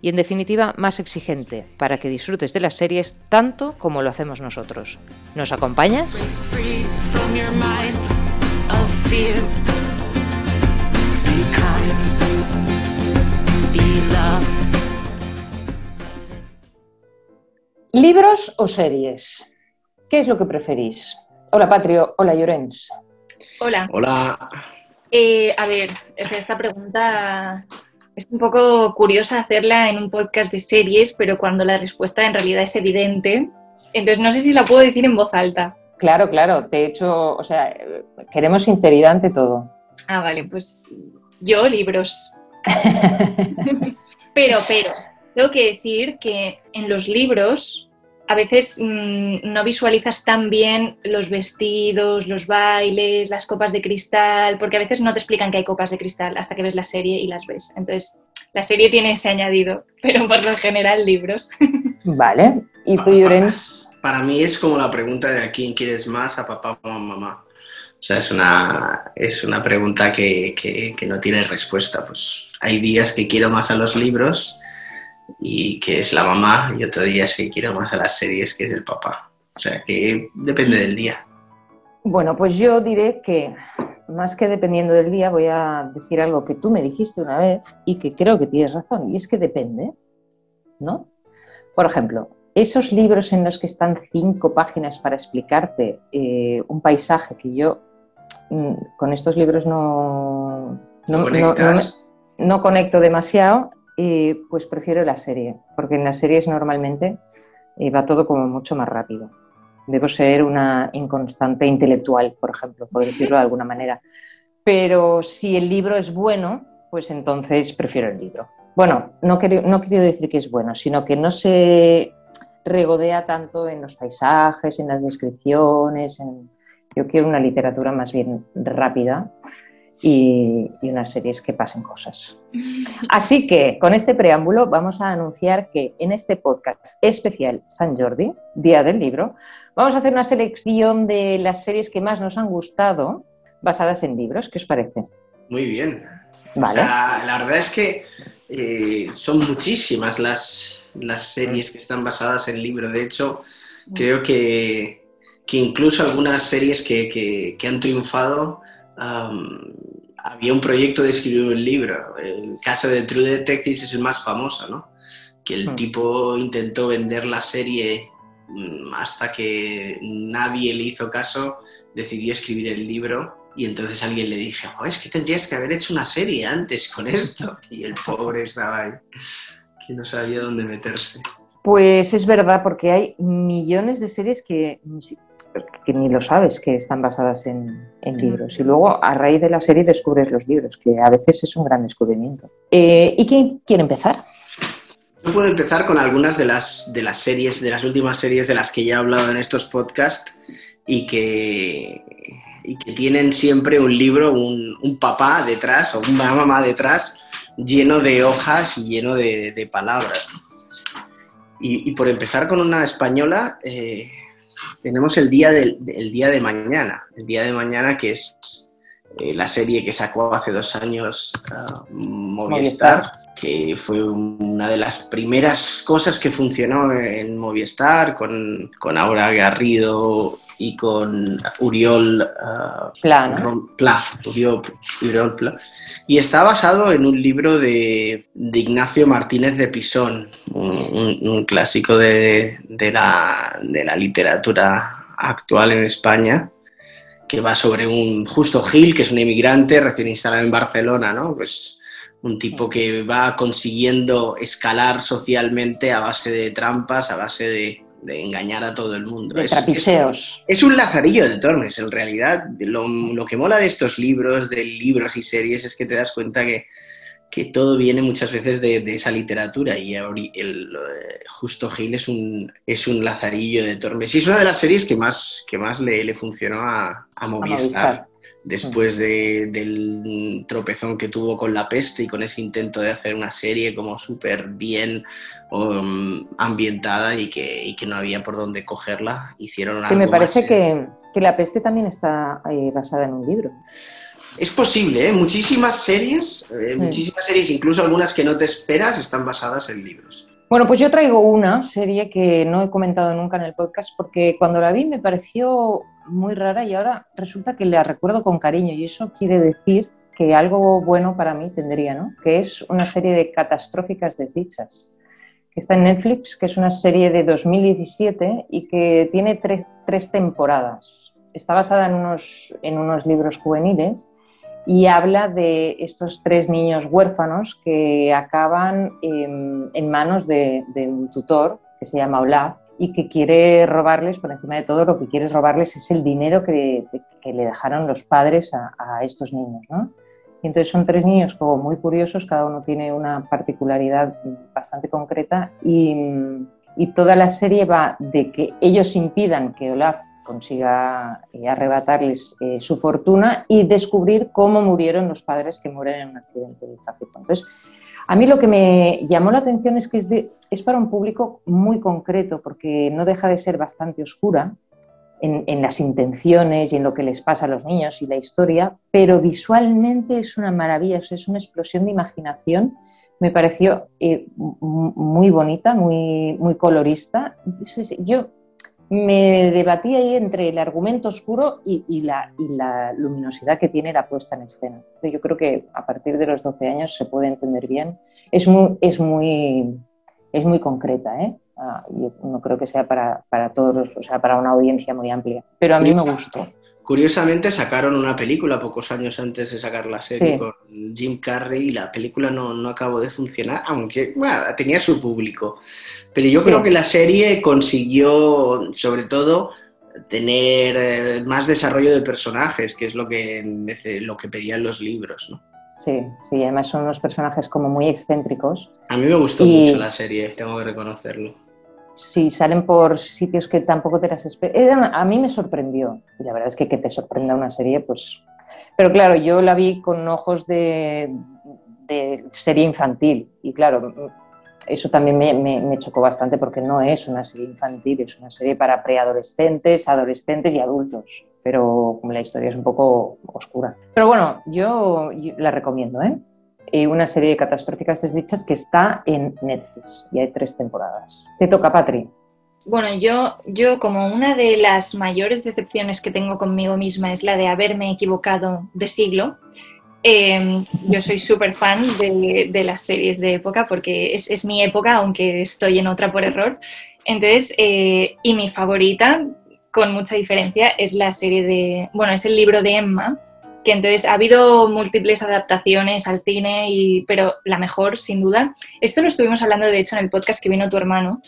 y en definitiva más exigente para que disfrutes de las series tanto como lo hacemos nosotros. ¿Nos acompañas? ¿Libros o series? ¿Qué es lo que preferís? Hola Patrio, hola Llorens. Hola. Hola. Eh, a ver, esta pregunta es un poco curiosa hacerla en un podcast de series, pero cuando la respuesta en realidad es evidente, entonces no sé si la puedo decir en voz alta. Claro, claro, de hecho, o sea, queremos sinceridad ante todo. Ah, vale, pues yo libros. pero, pero, tengo que decir que en los libros a veces mm, no visualizas tan bien los vestidos, los bailes, las copas de cristal, porque a veces no te explican que hay copas de cristal hasta que ves la serie y las ves. Entonces, la serie tiene ese añadido, pero por lo general libros. Vale. ¿Y tú, Llorens? Para, mí es como la pregunta de a quién quieres más, a papá o a mamá. O sea, es una, es una pregunta que, que no tiene respuesta. Pues hay días que quiero más a los libros y que es la mamá, y otro día sí quiero más a las series, que es el papá. O sea que depende del día. Bueno, pues yo diré que más que dependiendo del día, voy a decir algo que tú me dijiste una vez y que creo que tienes razón, y es que depende, ¿no? Por ejemplo, esos libros en los que están cinco páginas para explicarte eh, un paisaje que yo mm, con estos libros no, no, no conecto demasiado, pues prefiero la serie, porque en las series normalmente eh, va todo como mucho más rápido. Debo ser una inconstante intelectual, por ejemplo, por decirlo de alguna manera. Pero si el libro es bueno, pues entonces prefiero el libro. Bueno, no quiero decir que es bueno, sino que no se regodea tanto en los paisajes, en las descripciones. Yo quiero una literatura más bien rápida y, unas series que pasen cosas. Así que con este preámbulo vamos a anunciar que en este podcast especial San Jordi, Día del Libro, vamos a hacer una selección de las series que más nos han gustado basadas en libros. ¿Qué os parece? Muy bien. Vale. la verdad es que eh, son muchísimas las, las series que están basadas en libros. De hecho, creo que, que incluso algunas series que, que, que han triunfado había un proyecto de escribir un libro. El caso de True Detective es el más famoso, ¿no? Que el hmm. tipo intentó vender la serie mm, hasta que nadie le hizo caso, decidió escribir el libro y entonces alguien le dije, oh, es que tendrías que haber hecho una serie antes con esto. Y el pobre estaba ahí, que no sabía dónde meterse. Pues es verdad, porque hay millones de series que que ni lo sabes que están basadas en, libros. Y luego a raíz de la serie descubres los libros, que a veces es un gran descubrimiento. Eh, ¿Y quién quiere empezar? Yo puedo empezar con algunas de las, de las series, de las últimas series de las que ya he hablado en estos podcasts y que, y que tienen siempre un libro, un, papá detrás o una mamá detrás lleno de hojas y lleno de, palabras. Y, por empezar con una española, eh, tenemos el día, del, día de mañana, el día de mañana que es eh, la serie que sacó hace dos años ah, Movistar, que fue una de las primeras cosas que funcionó en Movistar, con, con Aura Garrido y con Uriol uh, Uriol, Y está basado en un libro de, Ignacio Martínez de Pisón, un, clásico de, la, de la literatura actual en España que va sobre un Justo Gil, que es un inmigrante recién instalado en Barcelona, ¿no? Pues un tipo que va consiguiendo escalar socialmente a base de trampas, a base de, engañar a todo el mundo. De es, Es, un lazarillo de Tormes, en realidad. Lo, que mola de estos libros, de libros y series, es que te das cuenta que, que todo viene muchas veces de, esa literatura y el, eh, Justo Gil es un, es un lazarillo de Tormes. Y es una de las series que más, que más le, le funcionó a, Movistar. Después del tropezón que tuvo con la peste y con ese intento de hacer una serie como súper bien um, ambientada y que, que, no había por dónde cogerla, hicieron Que me parece que, que, la peste también está eh, basada en un libro. Es posible, ¿eh? muchísimas series, eh, muchísimas series, incluso algunas que no te esperas, están basadas en libros. Bueno, pues yo traigo una serie que no he comentado nunca en el podcast porque cuando la vi me pareció muy rara y ahora resulta que la recuerdo con cariño y eso quiere decir que algo bueno para mí tendría, ¿no? Que es una serie de catastróficas desdichas que está en Netflix, que es una serie de 2017 y que tiene tres, tres temporadas. Está basada en unos, en unos libros juveniles y habla de estos tres niños huérfanos que acaban en, manos de, un tutor que se llama Olaf y que quiere robarles, por encima de todo, lo que quiere robarles es el dinero que, le dejaron los padres a, estos niños. ¿no? Entonces son tres niños como muy curiosos, cada uno tiene una particularidad bastante concreta y, y toda la serie va de que ellos impidan que Olaf consiga eh, arrebatarles eh, su fortuna y descubrir cómo murieron los padres que mueren en un accidente de tráfico. Entonces, a mí lo que me llamó la atención es que es, para un público muy concreto, porque no deja de ser bastante oscura en, las intenciones y en lo que les pasa a los niños y la historia, pero visualmente es una maravilla, es una explosión de imaginación. Me pareció eh, muy bonita, muy, muy colorista. yo me debatí ahí entre el argumento oscuro y, la, luminosidad que tiene la puesta en escena. Yo creo que a partir de los 12 años se puede entender bien. Es muy, es muy concreta, ¿eh? Ah, yo no creo que sea para, todos, o sea, para una audiencia muy amplia, pero a mí me gustó. Curiosamente sacaron una película pocos años antes de sacar la serie con Jim Carrey y la película no, no acabó de funcionar, aunque bueno, tenía su público. Pero yo creo que la serie consiguió, sobre todo, tener eh, más desarrollo de personajes, que es lo que, lo que pedían los libros, ¿no? Sí, sí, además son unos personajes como muy excéntricos. A mí me gustó mucho la serie, tengo que reconocerlo. Sí, salen por sitios que tampoco te las esperas. A mí me sorprendió, y la verdad es que que te sorprenda una serie, pues... Pero claro, yo la vi con ojos de, serie infantil, y claro, eso también me, chocó bastante porque no es una serie infantil, es una serie para preadolescentes, adolescentes y adultos, pero la historia es un poco oscura. Pero bueno, yo, la recomiendo, ¿eh? Una serie de catastróficas desdichas que está en Netflix y hay tres temporadas. Te toca, Patri. Bueno, yo, yo como una de las mayores decepciones que tengo conmigo misma es la de haberme equivocado de siglo, Em, yo soy súper fan de, las series de época porque es, mi época, aunque estoy en otra por error. Entonces, eh, y mi favorita, con mucha diferencia, es la serie de, bueno, es el libro de Emma, que entonces ha habido múltiples adaptaciones al cine, y, pero la mejor, sin duda. Esto lo estuvimos hablando, de hecho, en el podcast que vino tu hermano,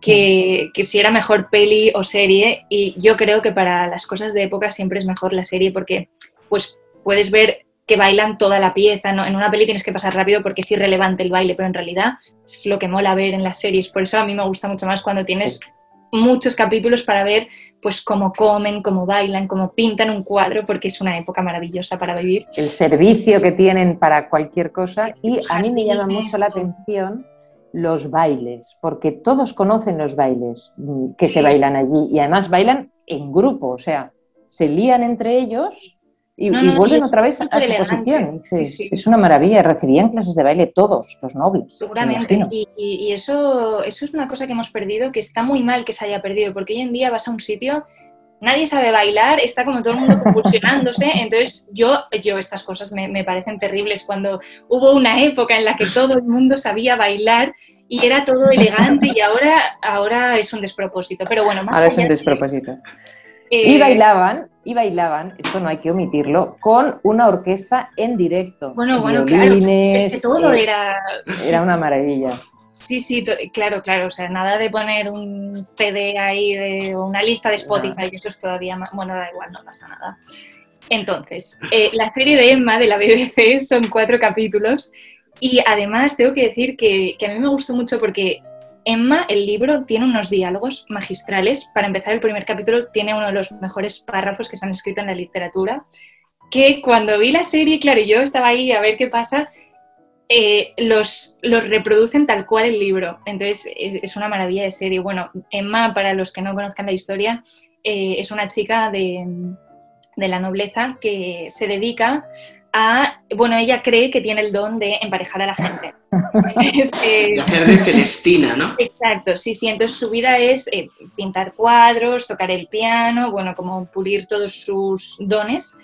que, que, si era mejor peli o serie, y yo creo que para las cosas de época siempre es mejor la serie porque pues puedes ver que bailan toda la pieza. ¿no? En una peli tienes que pasar rápido porque es irrelevante el baile, pero en realidad es lo que mola ver en las series. Por eso a mí me gusta mucho más cuando tienes muchos capítulos para ver pues cómo comen, cómo bailan, cómo pintan un cuadro, porque es una época maravillosa para vivir. El servicio que tienen para cualquier cosa. Y a mí me llama mucho la atención los bailes, porque todos conocen los bailes mm, que se bailan allí. Y además bailan en grupo, o sea, se lían entre ellos y, vuelven otra vez a su posición. Es una maravilla, recibían clases de baile todos, los nobles. Seguramente, y, eso, eso es una cosa que hemos perdido, que está muy mal que se haya perdido, porque hoy en día vas a un sitio, nadie sabe bailar, está como todo el mundo convulsionándose, entonces yo, yo estas cosas me, me parecen terribles, cuando hubo una época en la que todo el mundo sabía bailar y era todo elegante y ahora, ahora es un despropósito. Pero bueno, ahora es un despropósito. Y eh, bailaban, y bailaban, esto no hay que omitirlo, con una orquesta en directo. Bueno, bueno, claro. Es que todo eh, era. Era una maravilla. Sí, sí, claro, claro. O sea, nada de poner un CD ahí de una lista de Spotify, que eso es todavía más. Bueno, da igual, no pasa nada. Entonces, eh, la serie de Emma de la BBC son cuatro capítulos Y además tengo que decir que, que a mí me gustó mucho porque Emma, el libro, tiene unos diálogos magistrales. Para empezar, el primer capítulo tiene uno de los mejores párrafos que se han escrito en la literatura, que cuando vi la serie, claro, yo estaba ahí a ver qué pasa, eh, los, los, reproducen tal cual el libro. Entonces, es, una maravilla de serie. Bueno, Emma, para los que no conozcan la historia, eh, es una chica de, de la nobleza que se dedica a, bueno, ella cree que tiene el don de emparejar a la gente. de hacer de Celestina, ¿no? Exacto, sí, sí, entonces su vida es eh, pintar cuadros, tocar el piano, bueno, como pulir todos sus dones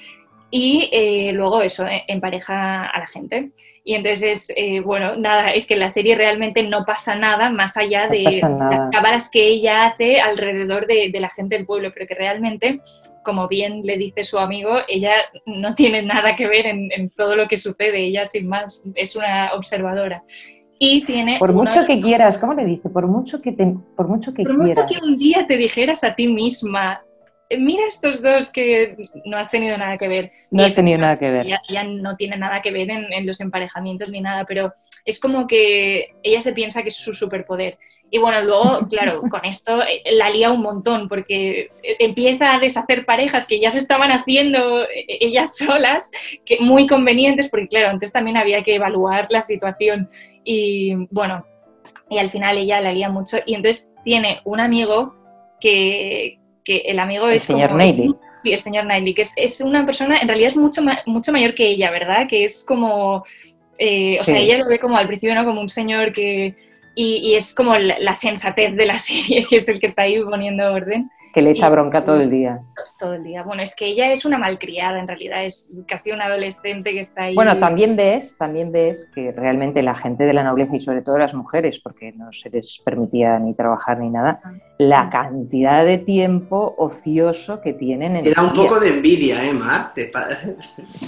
y eh, luego eso, eh, empareja a la gente. Y entonces, eh, bueno, nada, es que en la serie realmente no pasa nada más allá de las cámaras que ella hace alrededor de, la gente del pueblo, pero que realmente, como bien le dice su amigo, ella no tiene nada que ver en, todo lo que sucede, ella sin más es una observadora. Y tiene por mucho que quieras, ¿cómo le dice? Por mucho que te, por mucho que por mucho que un día te dijeras a ti misma, mira estos dos que no has tenido nada que ver. No has tenido nada que ver. Ya, no tiene nada que ver en, los emparejamientos ni nada, pero es como que ella se piensa que es su superpoder. Y bueno, luego, claro, con esto eh, la lía un montón porque empieza a deshacer parejas que ya se estaban haciendo eh, ellas solas, que muy convenientes, porque claro, antes también había que evaluar la situación. Y bueno, y al final ella la lía mucho. Y entonces tiene un amigo que, que el amigo el es señor como, Sí, el señor Knightley, que es, una persona, en realidad es mucho, mucho mayor que ella, ¿verdad? Que es como, eh, o sea, ella lo ve como al principio, ¿no? Como un señor que, y, es como la, sensatez de la serie, que es el que está ahí poniendo orden. Que le echa bronca todo el día. Todo el día. Bueno, es que ella es una malcriada, en realidad, es casi una adolescente que está ahí. Bueno, también ves, también ves que realmente la gente de la nobleza y sobre todo las mujeres, porque no se les permitía ni trabajar ni nada, ah. la cantidad de tiempo ocioso que tienen en Era un poco de envidia, ¿eh, Mar?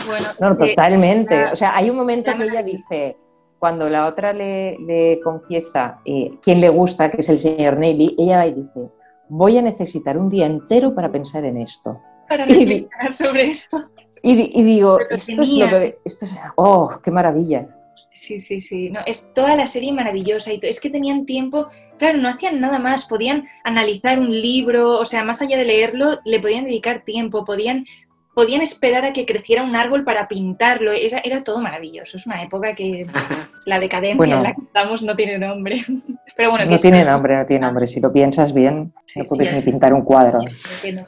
Bueno, no, totalmente. O sea, hay un momento que ella dice cuando la otra le, confiesa eh, quién le gusta, que es el señor Nelly, ella va y dice, voy a necesitar un día entero para pensar en esto. Para reflexionar sobre esto. Y, digo, esto es lo que... Esto es, ¡Oh, qué maravilla! Sí, sí, sí. No, es toda la serie maravillosa y es que tenían tiempo, claro, no hacían nada más, podían analizar un libro, o sea, más allá de leerlo, le podían dedicar tiempo, podían podían esperar a que creciera un árbol para pintarlo. Era, era todo maravilloso. Es una época que la decadencia en la que estamos no tiene nombre. Pero bueno, no tiene nombre, no tiene nombre. Si lo piensas bien, no puedes ni pintar un cuadro.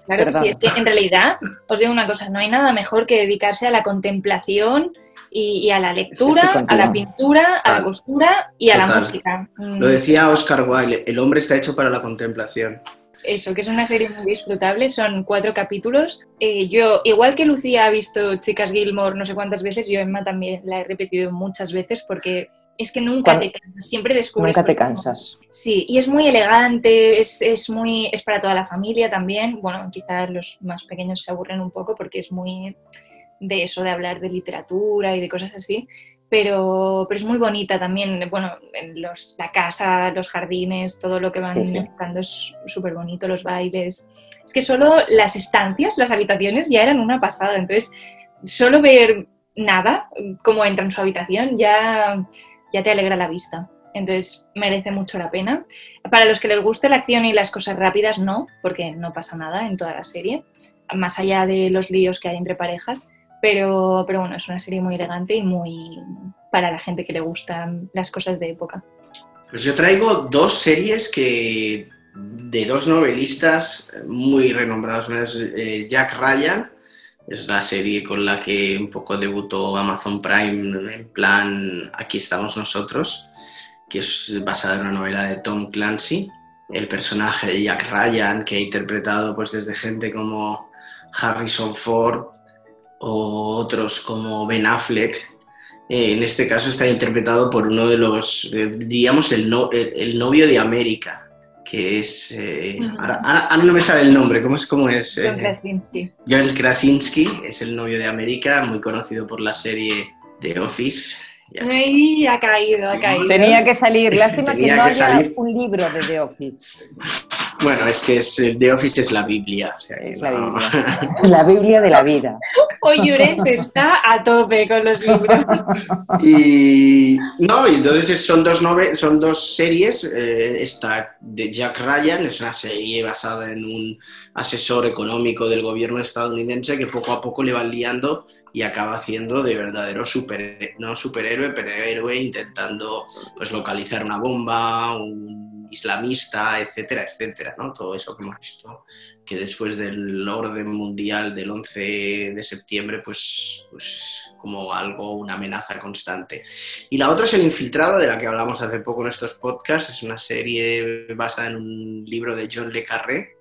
claro, sí, es que en realidad, os digo una cosa, no hay nada mejor que dedicarse a la contemplación y, a la lectura, a la pintura, a la costura y a la música. Lo decía Oscar Wilde, el hombre está hecho para la contemplación eso, que es una serie muy disfrutable, son cuatro capítulos. Eh, yo, igual que Lucía ha visto Chicas Gilmore no sé cuántas veces, yo Emma también la he repetido muchas veces porque es que nunca te cansas, siempre descubres. Nunca te cansas. Sí, y es muy elegante, es, es, muy, es para toda la familia también. Bueno, quizás los más pequeños se aburren un poco porque es muy de eso, de hablar de literatura y de cosas así pero, pero es muy bonita también. Bueno, en los, la casa, los jardines, todo lo que van mezclando es súper bonito, los bailes. Es que solo las estancias, las habitaciones ya eran una pasada. Entonces, solo ver nada, como entra en su habitación, ya, ya te alegra la vista. Entonces, merece mucho la pena. Para los que les guste la acción y las cosas rápidas, no, porque no pasa nada en toda la serie, más allá de los líos que hay entre parejas pero, pero bueno, es una serie muy elegante y muy para la gente que le gustan las cosas de época. Pues yo traigo dos series que de dos novelistas muy renombrados. Una es eh, Jack Ryan, es la serie con la que un poco debutó Amazon Prime en plan Aquí estamos nosotros, que es basada en una novela de Tom Clancy. El personaje de Jack Ryan, que ha interpretado pues desde gente como Harrison Ford, o otros como Ben Affleck, eh, en este caso está interpretado por uno de los, eh, digamos, el, el, novio de América, que es... Eh, ahora, no me sabe el nombre, ¿cómo es? Cómo es John Krasinski. John Krasinski es el novio de América, muy conocido por la serie The Office. Ay, ha caído, ha caído. Tenía que salir. Lástima que no haya un libro de The Office. Bueno, es que es, The Office es la Biblia. O sea Es la no- Biblia. La Biblia de la vida. Hoy Llorens está a tope con los libros. Y no, entonces son dos nove- son dos series. eh, esta de Jack Ryan es una serie basada en un asesor económico del gobierno estadounidense que poco a poco le van liando y acaba haciendo de verdadero super, no superhéroe, pero héroe intentando pues localizar una bomba, un islamista, etcétera, etcétera, ¿no? Todo eso que hemos visto que después del orden mundial del 11 de septiembre, pues, pues como algo, una amenaza constante. Y la otra es El Infiltrado, de la que hablamos hace poco en estos podcasts. Es una serie basada en un libro de John Le Carré,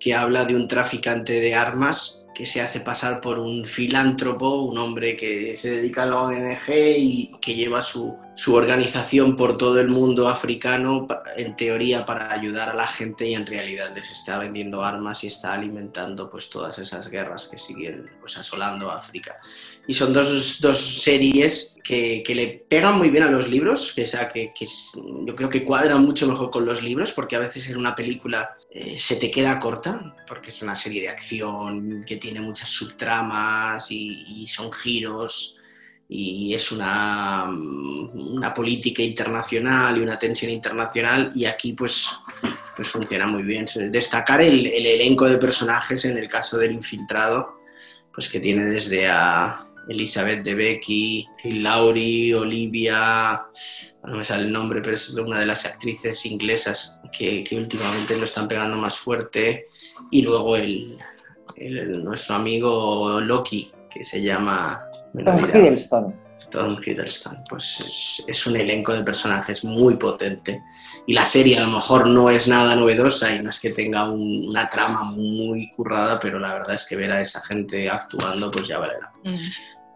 que habla de un traficante de armas que se hace pasar por un filántropo, un hombre que se dedica a la ONG y que lleva su, su organización por todo el mundo africano, en teoría para ayudar a la gente y en realidad les está vendiendo armas y está alimentando pues todas esas guerras que siguen pues asolando África. Y son dos, dos series que, que le pegan muy bien a los libros, que, o sea, que, que yo creo que cuadran mucho mejor con los libros, porque a veces en una película eh, se te queda corta, porque es una serie de acción que tiene muchas subtramas y, son giros y es una, mm, una política internacional y una tensión internacional y aquí pues, pues funciona muy bien. Destacar el, el elenco de personajes en el caso del infiltrado, pues que tiene desde a Elizabeth de Becky, Laurie, Olivia, no me sale el nombre, pero es una de las actrices inglesas que, últimamente lo están pegando más fuerte. Y luego el, nuestro amigo Loki, que se llama... Tom. Tom Hiddleston, pues es, es un elenco de personajes muy potente. Y la serie a lo mejor no es nada novedosa y no es que tenga un- una trama muy currada, pero la verdad es que ver a esa gente actuando, pues ya vale la pena.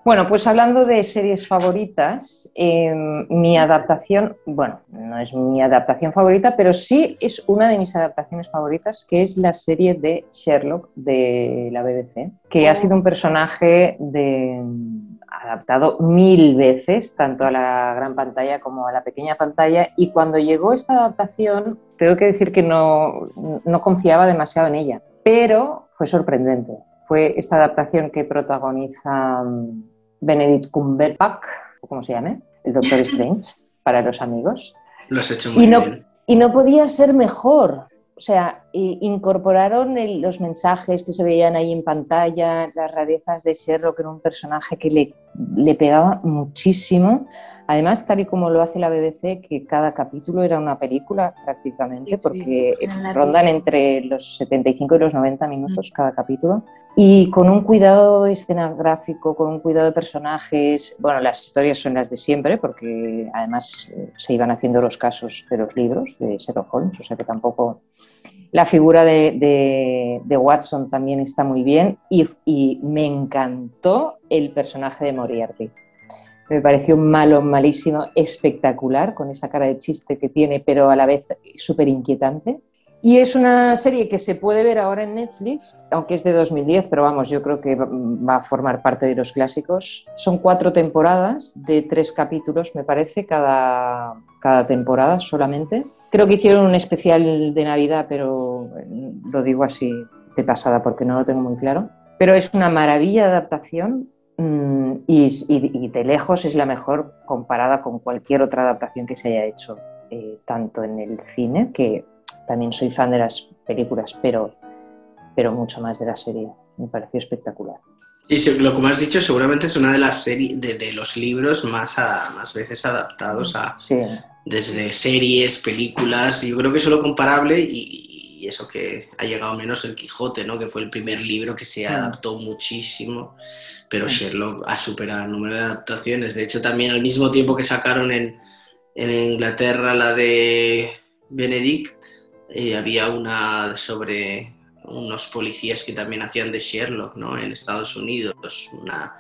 Bueno, pues hablando de series favoritas, eh, mi adaptación, bueno, no es mi adaptación favorita, pero sí es una de mis adaptaciones favoritas, que es la serie de Sherlock de la BBC, que ha sido un personaje de, adaptado mil veces, tanto a la gran pantalla como a la pequeña pantalla, y cuando llegó esta adaptación, tengo que decir que no, no confiaba demasiado en ella, pero fue sorprendente. Fue esta adaptación que protagoniza mm, Benedict Cumberbatch, o como se llame, el Doctor Strange, para los amigos. Lo has hecho muy Y no, bien. y no podía ser mejor. O sea, incorporaron el- los mensajes que se veían ahí en pantalla, las rarezas de Sherlock, que era un personaje que le, le pegaba muchísimo. Además, tal y como lo hace la BBC, que cada capítulo era una película prácticamente, Sí, sí, porque eran rondan entre los 75 y los 90 minutos cada capítulo. Y con un cuidado escenográfico, con un cuidado de personajes. Bueno, las historias son las de siempre, porque además eh, se iban haciendo los casos de los libros de Sherlock Holmes, o sea que tampoco. La figura de, Watson también está muy bien y, me encantó el personaje de Moriarty. Me pareció malo, malísimo, espectacular, con esa cara de chiste que tiene, pero a la vez súper inquietante. Y es una serie que se puede ver ahora en Netflix, aunque es de 2010, pero vamos, yo creo que va a formar parte de los clásicos. Son cuatro temporadas de tres capítulos, me parece, cada, cada temporada solamente. Creo que hicieron un especial de Navidad, pero eh, lo digo así de pasada porque no lo tengo muy claro. Pero es una maravilla de adaptación mm, y, y- y de lejos es la mejor comparada con cualquier otra adaptación que se haya hecho, eh, tanto en el cine, que también soy fan de las películas, pero, pero mucho más de la serie. Me pareció espectacular. Y se- lo como has dicho, seguramente es una de las series, de, de los libros más, a- más veces adaptados a, Sí, desde series, películas, yo creo que es lo comparable y, y eso que ha llegado menos el Quijote, ¿no? que fue el primer libro que se adaptó muchísimo, pero. Sherlock ha superado el número de adaptaciones. De hecho, también al mismo tiempo que sacaron en, en Inglaterra la de Benedict, eh, había una sobre unos policías que también hacían de Sherlock, ¿no? En Estados Unidos, una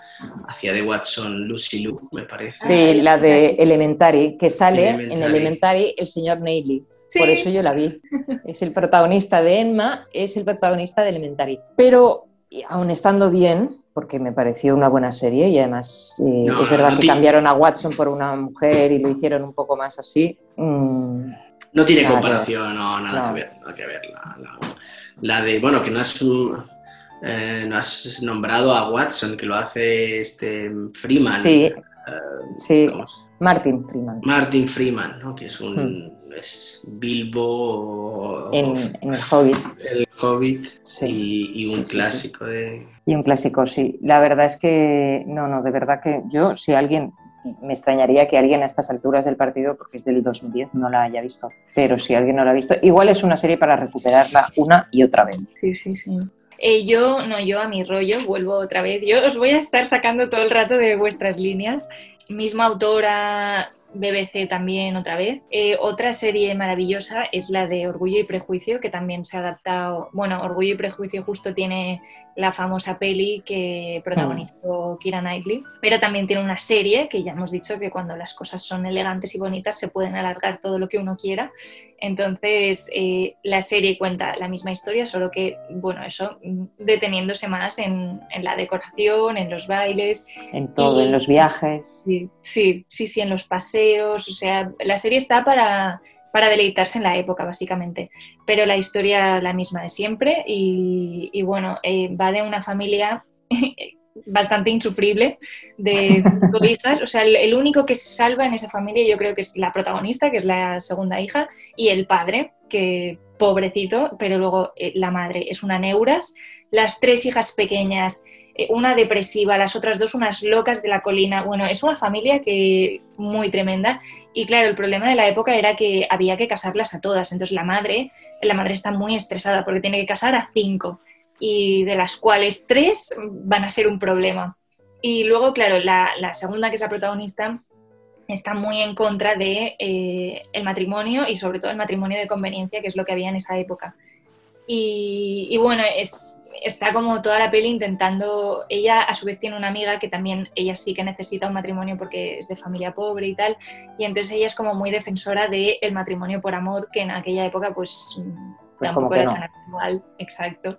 hacía de Watson Lucy Liu, me parece. sí la de Elementary, que sale en Elementary. Elementary el señor Neely. Sí. Por eso yo la vi. Es el protagonista de Emma, es el protagonista de Elementary. Pero aún estando bien, porque me pareció una buena serie y además eh, No, es verdad no que cambiaron a Watson por una mujer y lo hicieron un poco más así. mm, No tiene Nada que comparación, no, nada No. que ver, nada que ver. La, la- la de, bueno, que no has, eh, no has nombrado a Watson, que lo hace este Freeman. Sí, eh, sí, ¿cómo se- Martin Freeman. Martin Freeman, ¿no? Que es un es Bilbo, En, en El Hobbit. el Hobbit Sí. y, y un sí. clásico de... Y un clásico, sí. La verdad es que, no, no, de verdad que yo, si alguien, me extrañaría que alguien a estas alturas del partido, porque es del 2010, no la haya visto. Pero si alguien no la ha visto, igual es una serie para recuperarla una y otra vez. Sí, sí, sí. Eh, yo, no, yo a mi rollo, vuelvo otra vez. Yo os voy a estar sacando todo el rato de vuestras líneas. Misma autora, BBC también otra vez. Eh, otra serie maravillosa es la de Orgullo y Prejuicio, que también se ha adaptado. Bueno, Orgullo y Prejuicio justo tiene la famosa peli que protagonizó Kira Knightley, pero también tiene una serie que ya hemos dicho que cuando las cosas son elegantes y bonitas se pueden alargar todo lo que uno quiera. Entonces, eh, la serie cuenta la misma historia, solo que, bueno, eso, mm, deteniéndose más en, en la decoración, en los bailes, En todo, Y- en los viajes. Sí, sí, sí, sí, en los paseos, o sea, la serie está para, para deleitarse en la época, básicamente, pero la historia la misma de siempre y, y bueno, eh, va de una familia bastante insufrible de hijas, o sea, el, el único que se salva en esa familia yo creo que es la protagonista, que es la segunda hija, y el padre, que pobrecito, pero luego eh, la madre. Es una neuras, las tres hijas pequeñas una depresiva, las otras dos unas locas de la colina. Bueno, es una familia que muy tremenda. Y claro, el problema de la época era que había que casarlas a todas. Entonces la madre, la madre está muy estresada porque tiene que casar a cinco y de las cuales tres van a ser un problema. Y luego, claro, la, la segunda, que es la protagonista, está muy en contra de eh, el matrimonio y sobre todo el matrimonio de conveniencia, que es lo que había en esa época. Y, y bueno, es, está como toda la peli intentando, ella a su vez tiene una amiga que también, ella sí que necesita un matrimonio porque es de familia pobre y tal, y entonces ella es como muy defensora del el matrimonio por amor, que en aquella época pues, Pues tampoco era no. tan actual, exacto.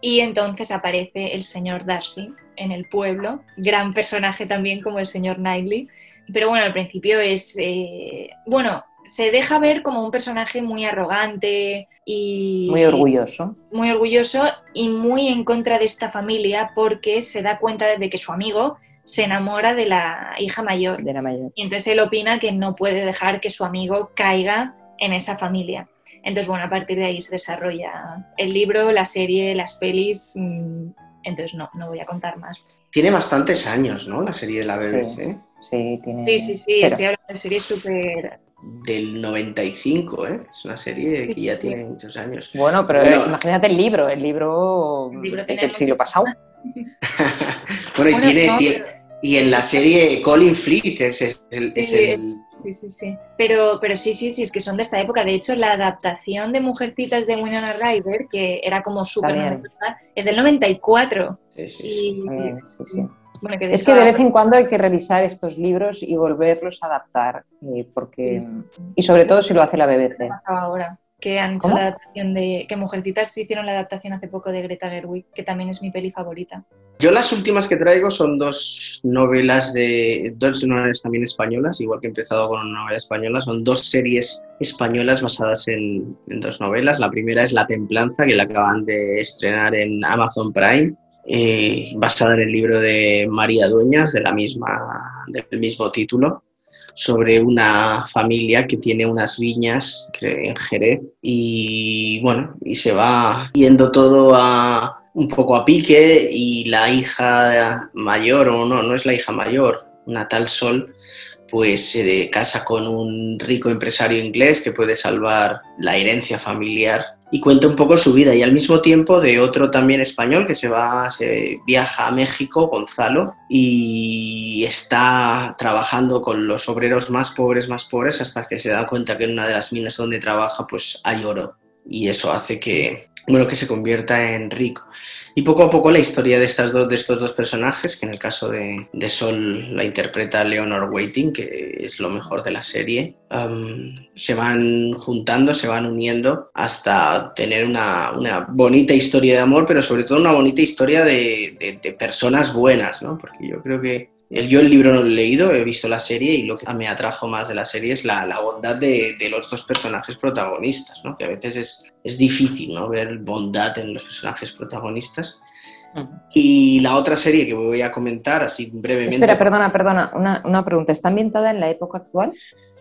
Y entonces aparece el señor Darcy en el pueblo, gran personaje también como el señor Knightley, pero bueno, al principio es, eh, bueno, se deja ver como un personaje muy arrogante y Muy orgulloso. muy orgulloso y muy en contra de esta familia porque se da cuenta de que su amigo se enamora de la hija mayor. De la mayor. Y entonces él opina que no puede dejar que su amigo caiga en esa familia. Entonces, bueno, a partir de ahí se desarrolla el libro, la serie, las pelis. mm, Entonces, no, no voy a contar más. Tiene bastantes años, ¿no? La serie de la BBC. Sí, tiene. Sí, sí, sí, pero- estoy hablando de series súper... Del 95, ¿eh? Es una serie que ya sí. tiene muchos años. Bueno, pero Bueno. imagínate el libro. El libro, El libro es del siglo pasado. bueno, y tiene, no, y en la serie Colin Firth es, es el, Sí, es el- Sí, sí, sí. Pero, pero sí, sí, sí, es que son de esta época. De hecho, la adaptación de Mujercitas de Winona Ryder, que era como súper es del 94. sí, sí, sí. Y, sí. Bueno, que Es que de vez en cuando hay que revisar estos libros y volverlos a adaptar, eh, porque Sí, y sobre todo si lo hace la BBC. ahora. Que han hecho ¿Cómo? la adaptación de. Que Mujercitas hicieron la adaptación hace poco de Greta Gerwig, que también es mi peli favorita. Yo las últimas que traigo son dos novelas de dos novelas también españolas, igual que he empezado con una novela española, son dos series españolas basadas en, en dos novelas. La primera es La Templanza, que la acaban de estrenar en Amazon Prime, eh, basada en el libro de María Dueñas, de la misma, del mismo título, sobre una familia que tiene unas viñas en Jerez y bueno, y se va yendo todo a un poco a pique y la hija mayor, o no, no es la hija mayor, una tal Sol, pues se casa con un rico empresario inglés que puede salvar la herencia familiar y cuenta un poco su vida. Y al mismo tiempo de otro también español que se va, se viaja a México, Gonzalo, y está trabajando con los obreros más pobres, más pobres, hasta que se da cuenta que en una de las minas donde trabaja pues hay oro. Y eso hace que, bueno, que se convierta en rico. Y poco a poco la historia de, estas dos, de estos dos personajes, que en el caso de, de Sol la interpreta Leonor Waiting, que es lo mejor de la serie, um, se van juntando, se van uniendo hasta tener una, una, bonita historia de amor, pero sobre todo una bonita historia de, de, de personas buenas, ¿no? Porque yo creo que Yo el libro no lo he leído, he visto la serie y lo que me atrajo más de la serie es la, bondad de, los dos personajes protagonistas, ¿no? que a veces es, es difícil ¿no? ver bondad en los personajes protagonistas. Y la otra serie que voy a comentar así brevemente. Espera, perdona, perdona, una, una pregunta. ¿Está ambientada en la época actual?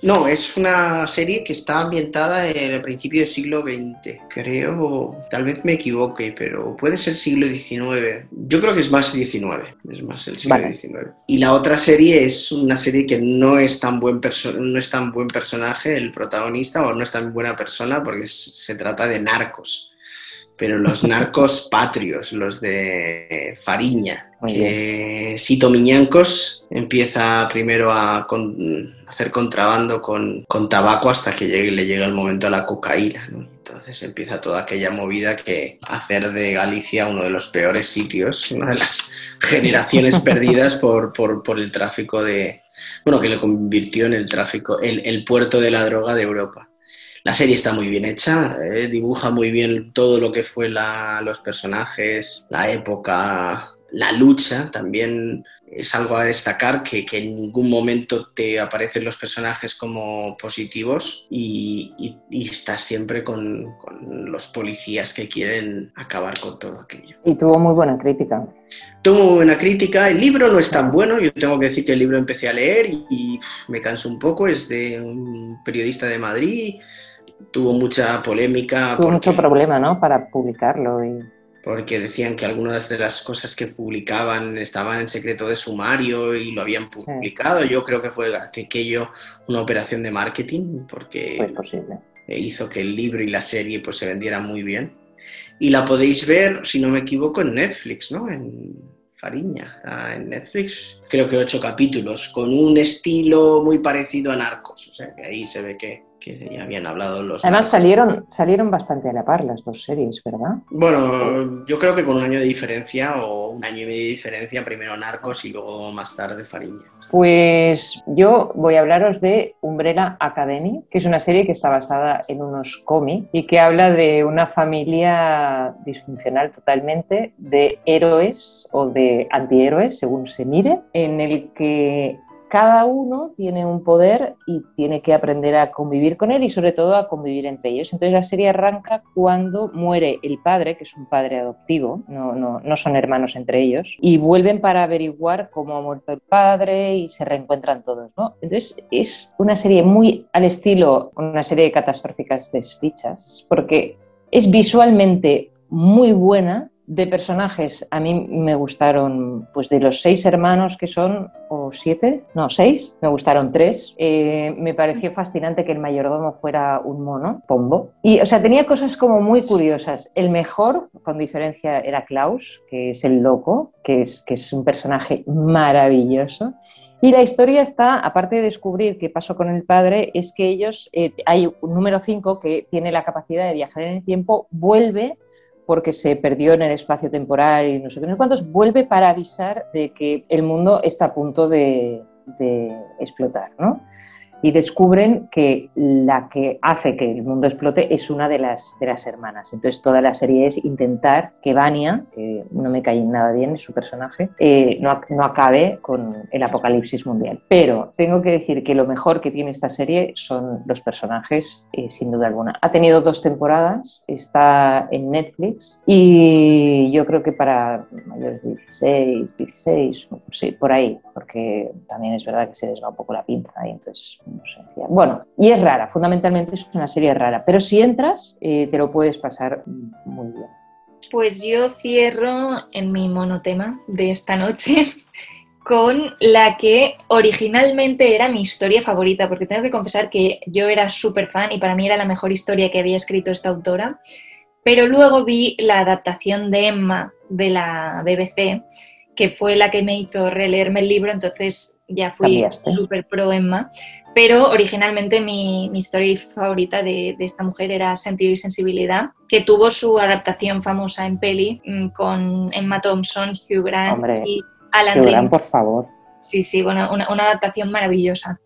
No, es una serie que está ambientada en el principio del siglo XX, creo, tal vez me equivoque, pero puede ser siglo XIX. Yo creo que es más XIX, es más el siglo XIX. Y la otra serie es una serie que no es tan buen no es tan buen personaje el protagonista o no es tan buena persona porque se trata de narcos pero los narcos patrios, los de Fariña, que Sito Miñancos empieza primero a hacer contrabando con, tabaco hasta que le llega el momento a la cocaína. Entonces empieza toda aquella movida que hacer de Galicia uno de los peores sitios, una de las generaciones perdidas por, el tráfico de... Bueno, que le convirtió en el tráfico, el puerto de la droga de Europa. La serie está muy bien hecha, eh, dibuja muy bien todo lo que fue los personajes, la época, la lucha. También es algo a destacar que, en ningún momento te aparecen los personajes como positivos y, estás siempre con, los policías que quieren acabar con todo aquello. Y tuvo muy buena crítica. Tuvo muy buena crítica. El libro no es tan bueno. Yo tengo que decir que el libro empecé a leer y, y me canso un poco. Es de un periodista de Madrid tuvo mucha polémica. Tuvo mucho problema, ¿no? Para publicarlo. Y... Porque decían que algunas de las cosas que publicaban estaban en secreto de sumario y lo habían publicado. Yo creo que fue aquello una operación de marketing porque hizo que el libro y la serie pues se vendieran muy bien. Y la podéis ver, si no me equivoco, en Netflix, ¿no? En Fariña, en Netflix. Creo que ocho capítulos, con un estilo muy parecido a Narcos. O sea, que ahí se ve que, que ya habían hablado los... Además salieron, salieron bastante a la par las dos series, ¿verdad? Bueno, yo creo que con un año de diferencia o un año y medio de diferencia, primero Narcos y luego más tarde Fariña. Pues yo voy a hablaros de Umbrella Academy, que es una serie que está basada en unos cómics y que habla de una familia disfuncional totalmente de héroes o de antihéroes, según se mire, en el que cada uno tiene un poder y tiene que aprender a convivir con él y sobre todo a convivir entre ellos. Entonces la serie arranca cuando muere el padre, que es un padre adoptivo, no, no, no son hermanos entre ellos, y vuelven para averiguar cómo ha muerto el padre y se reencuentran todos. ¿no? Entonces es una serie muy al estilo, una serie de catastróficas desdichas, porque es visualmente muy buena, de personajes, a mí me gustaron, pues de los seis hermanos que son, o siete, no, seis, me gustaron tres. Eh, me pareció fascinante que el mayordomo fuera un mono, Pombo. Y, o sea, tenía cosas como muy curiosas. El mejor, con diferencia, era Klaus, que es el loco, que es, que es un personaje maravilloso. Y la historia está, aparte de descubrir qué pasó con el padre, es que ellos, eh, hay un número 5 que tiene la capacidad de viajar en el tiempo, vuelve porque se perdió en el espacio temporal y no sé qué, no sé cuántos, vuelve para avisar de que el mundo está a punto de, de explotar, ¿no? Y descubren que la que hace que el mundo explote es una de las, de las hermanas. Entonces toda la serie es intentar que Vania, que no me cae nada bien, es su personaje, eh, no, no, acabe con el apocalipsis mundial. Pero tengo que decir que lo mejor que tiene esta serie son los personajes, eh, sin duda alguna. Ha tenido dos temporadas, está en Netflix y yo creo que para mayores de 16, 16, sí, por ahí, porque también es verdad que se les va un poco la pinza ahí, entonces bueno, y es rara, fundamentalmente es una serie rara, pero si entras eh, te lo puedes pasar muy bien. Pues yo cierro en mi monotema de esta noche con la que originalmente era mi historia favorita, porque tengo que confesar que yo era súper fan y para mí era la mejor historia que había escrito esta autora, pero luego vi la adaptación de Emma de la BBC, que fue la que me hizo releerme el libro, entonces ya fui súper pro Emma, pero originalmente mi, historia favorita de, esta mujer era Sentido y Sensibilidad, que tuvo su adaptación famosa en peli mm, con Emma Thompson, Hugh Grant y Alan Hugh Grant, por favor. Sí, sí, bueno, una, adaptación maravillosa.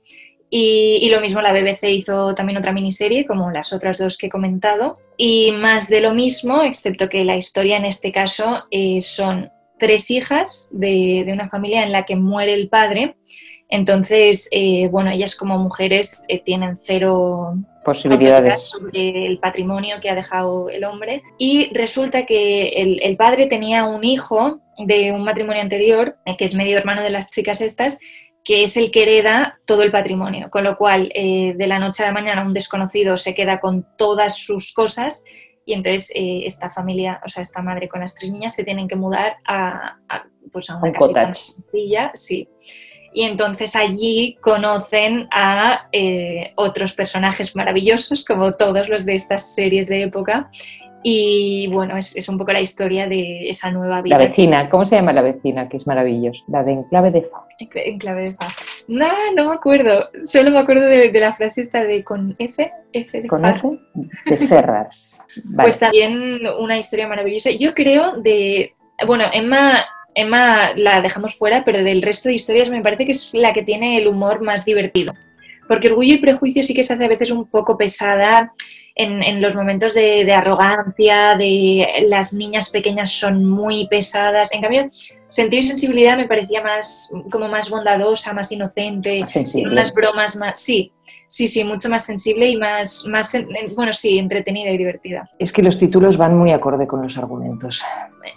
Y, lo mismo la BBC hizo también otra miniserie, como las otras dos que he comentado, y más de lo mismo, excepto que la historia en este caso eh, son tres hijas de, de una familia en la que muere el padre. Entonces, eh, bueno, ellas como mujeres eh, tienen cero posibilidades sobre el patrimonio que ha dejado el hombre. Y resulta que el, el padre tenía un hijo de un matrimonio anterior, eh, que es medio hermano de las chicas estas, que es el que hereda todo el patrimonio, con lo cual eh, de la noche a la mañana un desconocido se queda con todas sus cosas y entonces eh, esta familia, o sea, esta madre con las tres niñas se tienen que mudar a, a, pues a una Un casita sencilla, sí. Y entonces allí conocen a eh, otros personajes maravillosos, como todos los de estas series de época. Y bueno, es, es un poco la historia de esa nueva vida. La vecina, ¿cómo se llama la vecina? Que es maravillosa. La de Enclave de Fa. En cla- En clave de fa. No, no me acuerdo. Solo me acuerdo de, de la frase esta de con F, F de ¿Con fa. F? De Ferrars. Vale. Pues también una historia maravillosa. Yo creo de. Bueno, Emma, Emma la dejamos fuera, pero del resto de historias me parece que es la que tiene el humor más divertido. Porque Orgullo y Prejuicio sí que se hace a veces un poco pesada en, en los momentos de, de arrogancia, de las niñas pequeñas son muy pesadas. En cambio, Sentido y Sensibilidad me parecía más, como más bondadosa, más inocente, Más unas bromas más, sí, sí, sí, mucho más sensible y más, más, en- bueno, sí, entretenida y divertida, Es que los títulos van muy acorde con los argumentos,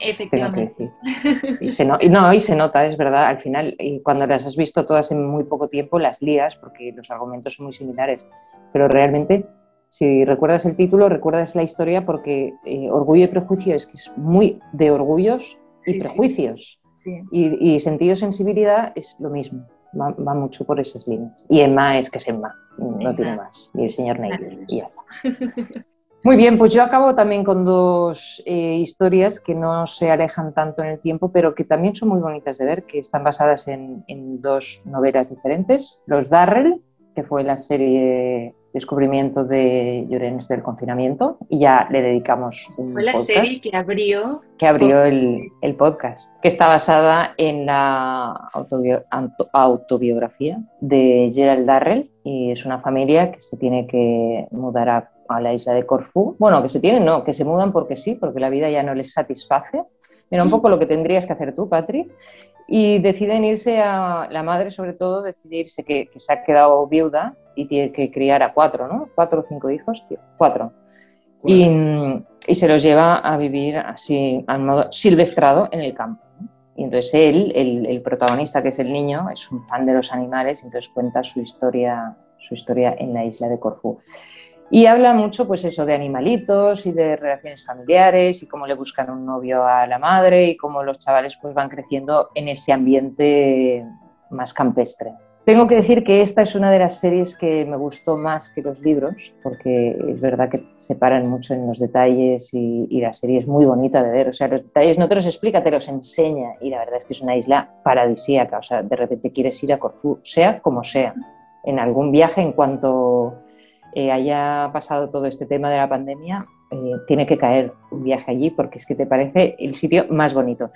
efectivamente. decir. Y se, no, y no, y se nota, es verdad, al final, y cuando las has visto todas en muy poco tiempo, las lías porque los argumentos son muy similares. Pero realmente, si recuerdas el título, recuerdas la historia porque eh, Orgullo y Prejuicio es que es muy de orgullos y Sí, prejuicios. Sí. Y, y sentido sensibilidad es lo mismo, va, va mucho por esas líneas. Y Emma es que es Emma, no Emma. tiene más. Y el señor Neil, y ya está. Muy bien, pues yo acabo también con dos eh, historias que no se alejan tanto en el tiempo, pero que también son muy bonitas de ver, que están basadas en, en dos novelas diferentes. Los Darrell, que fue la serie Descubrimiento de Llorens del confinamiento, y ya le dedicamos un Fue la podcast serie que abrió, que abrió el, el podcast, que está basada en la autobio- auto- autobiografía de Gerald Darrell y es una familia que se tiene que mudar a, a la isla de Corfú. Bueno, que se tienen, no, que se mudan porque sí, porque la vida ya no les satisface. Mira, un poco lo que tendrías que hacer tú, Patri. Y deciden irse a, la madre sobre todo, decide irse que, que se ha quedado viuda y tiene que criar a cuatro, ¿no? Cuatro o cinco hijos, tío, cuatro y, y se los lleva a vivir así, al modo silvestrado en el campo. Y entonces él, el, el protagonista que es el niño, es un fan de los animales y entonces cuenta su historia, su historia en la isla de Corfú. Y habla mucho, pues eso, de animalitos y de relaciones familiares y cómo le buscan un novio a la madre y cómo los chavales pues van creciendo en ese ambiente más campestre. Tengo que decir que esta es una de las series que me gustó más que los libros, porque es verdad que se paran mucho en los detalles y, y la serie es muy bonita de ver. O sea, los detalles no te los explica, te los enseña. Y la verdad es que es una isla paradisíaca. O sea, de repente quieres ir a Corfú, sea como sea. En algún viaje, en cuanto eh, haya pasado todo este tema de la pandemia, eh, tiene que caer un viaje allí porque es que te parece el sitio más bonito.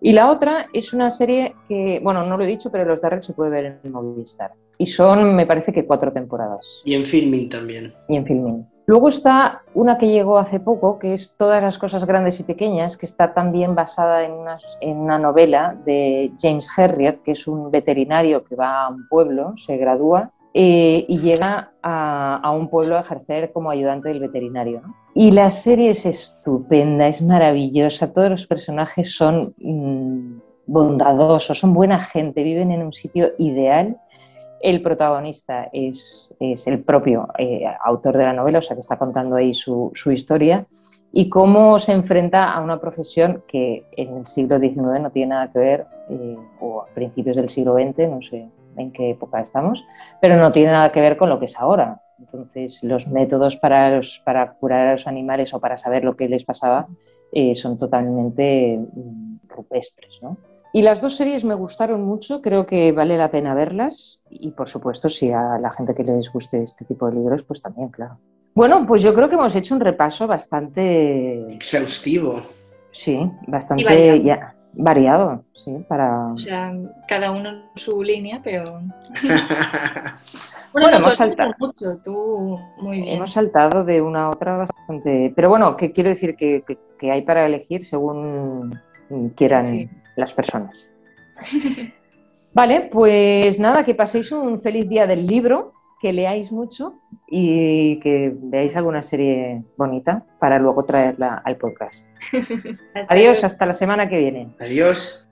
Y la otra es una serie que, bueno, no lo he dicho, pero Los Darrell se puede ver en Movistar. Y son, me parece que cuatro temporadas. Y en filming también. Y en Filmin. Luego está una que llegó hace poco, que es Todas las cosas grandes y pequeñas, que está también basada en una, en una novela de James Herriot, que es un veterinario que va a un pueblo, se gradúa eh, y llega a, a, un pueblo a ejercer como ayudante del veterinario. ¿no? Y la serie es estupenda, es maravillosa, todos los personajes son mmm, bondadosos, son buena gente, viven en un sitio ideal. El protagonista es, es el propio eh, autor de la novela, o sea que está contando ahí su, su, historia, y cómo se enfrenta a una profesión que en el siglo XIX no tiene nada que ver, eh, o a principios del siglo XX, no sé en qué época estamos, pero no tiene nada que ver con lo que es ahora. Entonces, los métodos para, los, para curar a los animales o para saber lo que les pasaba eh, son totalmente mm, rupestres. ¿no? Y las dos series me gustaron mucho, creo que vale la pena verlas y, por supuesto, si a la gente que les guste este tipo de libros, pues también, claro. Bueno, pues yo creo que hemos hecho un repaso bastante... Exhaustivo. Sí, bastante ya, variado, sí, para... O sea, cada uno en su línea, pero... Bueno, bueno, hemos saltado mucho, tú muy bien. Hemos saltado de una a otra bastante. Pero bueno, que quiero decir que, que, que, hay para elegir según quieran sí, sí. las personas. Vale, pues nada, que paséis un feliz día del libro, que leáis mucho y que veáis alguna serie bonita para luego traerla al podcast. Adiós, hasta la semana que viene. Adiós.